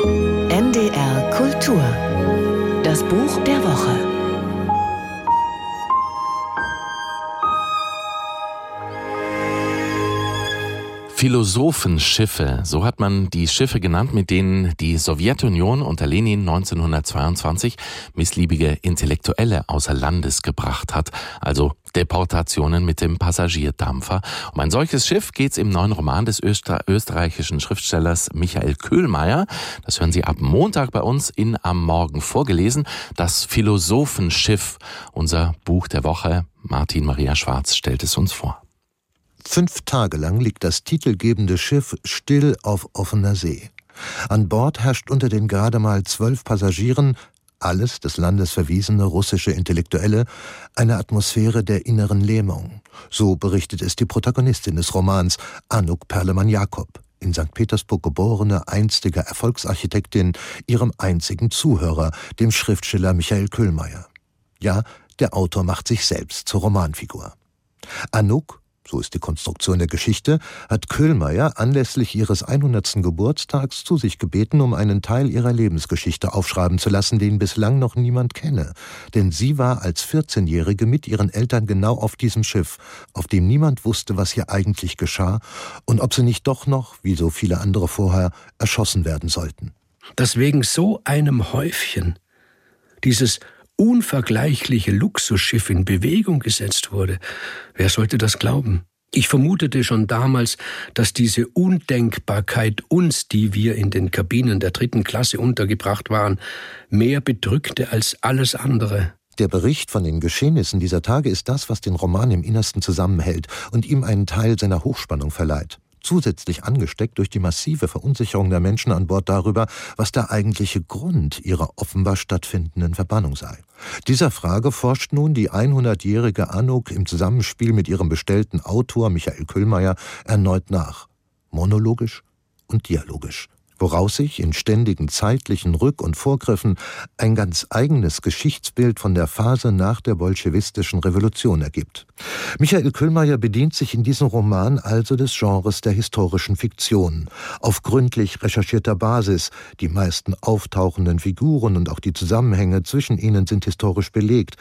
NDR Kultur. Das Buch der Woche. Philosophenschiffe, so hat man die Schiffe genannt, mit denen die Sowjetunion unter Lenin 1922 missliebige Intellektuelle außer Landes gebracht hat, also Deportationen mit dem Passagierdampfer. Um ein solches Schiff geht es im neuen Roman des Öster österreichischen Schriftstellers Michael Köhlmeier. Das hören Sie ab Montag bei uns in Am Morgen vorgelesen. Das Philosophenschiff, unser Buch der Woche. Martin Maria Schwarz stellt es uns vor. Fünf Tage lang liegt das titelgebende Schiff still auf offener See. An Bord herrscht unter den gerade mal zwölf Passagieren, alles des Landes verwiesene russische Intellektuelle, eine Atmosphäre der inneren Lähmung. So berichtet es die Protagonistin des Romans, Anuk Perlemann-Jakob, in St. Petersburg geborene, einstige Erfolgsarchitektin, ihrem einzigen Zuhörer, dem Schriftsteller Michael Köhlmeier. Ja, der Autor macht sich selbst zur Romanfigur. Anuk, so ist die Konstruktion der Geschichte, hat Köhlmeier anlässlich ihres 100. Geburtstags zu sich gebeten, um einen Teil ihrer Lebensgeschichte aufschreiben zu lassen, den bislang noch niemand kenne. Denn sie war als 14-Jährige mit ihren Eltern genau auf diesem Schiff, auf dem niemand wusste, was hier eigentlich geschah und ob sie nicht doch noch, wie so viele andere vorher, erschossen werden sollten. Dass wegen so einem Häufchen dieses unvergleichliche Luxusschiff in Bewegung gesetzt wurde. Wer sollte das glauben? Ich vermutete schon damals, dass diese Undenkbarkeit uns, die wir in den Kabinen der dritten Klasse untergebracht waren, mehr bedrückte als alles andere. Der Bericht von den Geschehnissen dieser Tage ist das, was den Roman im Innersten zusammenhält und ihm einen Teil seiner Hochspannung verleiht zusätzlich angesteckt durch die massive Verunsicherung der Menschen an Bord darüber, was der eigentliche Grund ihrer offenbar stattfindenden Verbannung sei. Dieser Frage forscht nun die 100-jährige Anuk im Zusammenspiel mit ihrem bestellten Autor Michael Küllmeier erneut nach. Monologisch und dialogisch woraus sich in ständigen zeitlichen Rück- und Vorgriffen ein ganz eigenes Geschichtsbild von der Phase nach der bolschewistischen Revolution ergibt. Michael Kühlmeier bedient sich in diesem Roman also des Genres der historischen Fiktion, auf gründlich recherchierter Basis. Die meisten auftauchenden Figuren und auch die Zusammenhänge zwischen ihnen sind historisch belegt,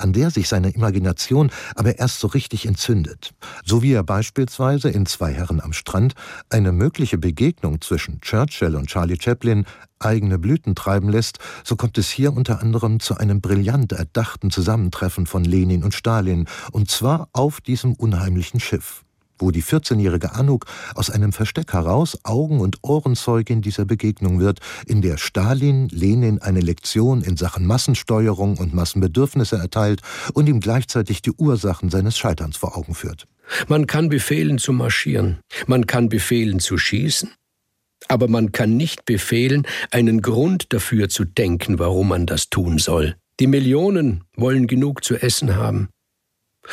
an der sich seine Imagination aber erst so richtig entzündet. So wie er beispielsweise in Zwei Herren am Strand eine mögliche Begegnung zwischen Churchill und Charlie Chaplin eigene Blüten treiben lässt, so kommt es hier unter anderem zu einem brillant erdachten Zusammentreffen von Lenin und Stalin, und zwar auf diesem unheimlichen Schiff wo die 14-jährige Anuk aus einem Versteck heraus Augen- und Ohrenzeugin dieser Begegnung wird, in der Stalin Lenin eine Lektion in Sachen Massensteuerung und Massenbedürfnisse erteilt und ihm gleichzeitig die Ursachen seines Scheiterns vor Augen führt. Man kann befehlen zu marschieren, man kann befehlen zu schießen, aber man kann nicht befehlen, einen Grund dafür zu denken, warum man das tun soll. Die Millionen wollen genug zu essen haben.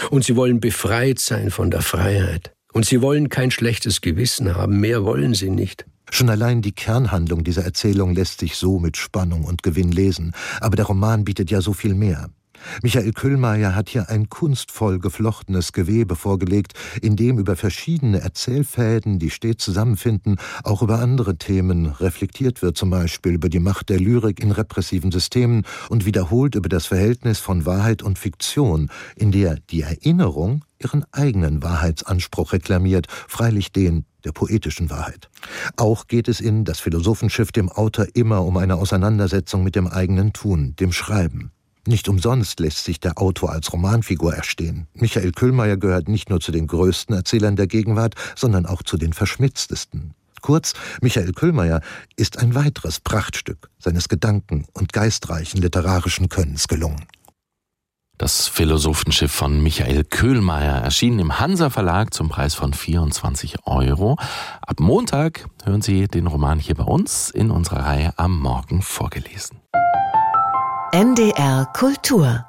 Und sie wollen befreit sein von der Freiheit. Und sie wollen kein schlechtes Gewissen haben, mehr wollen sie nicht. Schon allein die Kernhandlung dieser Erzählung lässt sich so mit Spannung und Gewinn lesen, aber der Roman bietet ja so viel mehr. Michael Kühlmeier hat hier ein kunstvoll geflochtenes Gewebe vorgelegt, in dem über verschiedene Erzählfäden, die stets zusammenfinden, auch über andere Themen reflektiert wird, zum Beispiel über die Macht der Lyrik in repressiven Systemen und wiederholt über das Verhältnis von Wahrheit und Fiktion, in der die Erinnerung ihren eigenen Wahrheitsanspruch reklamiert, freilich den der poetischen Wahrheit. Auch geht es in Das Philosophenschiff dem Autor immer um eine Auseinandersetzung mit dem eigenen Tun, dem Schreiben. Nicht umsonst lässt sich der Autor als Romanfigur erstehen. Michael Kühlmeier gehört nicht nur zu den größten Erzählern der Gegenwart, sondern auch zu den verschmitztesten. Kurz, Michael Kühlmeier ist ein weiteres Prachtstück seines gedanken- und geistreichen literarischen Könnens gelungen. Das Philosophenschiff von Michael Köhlmeier erschien im Hansa Verlag zum Preis von 24 Euro. Ab Montag hören Sie den Roman hier bei uns in unserer Reihe am Morgen vorgelesen. NDR Kultur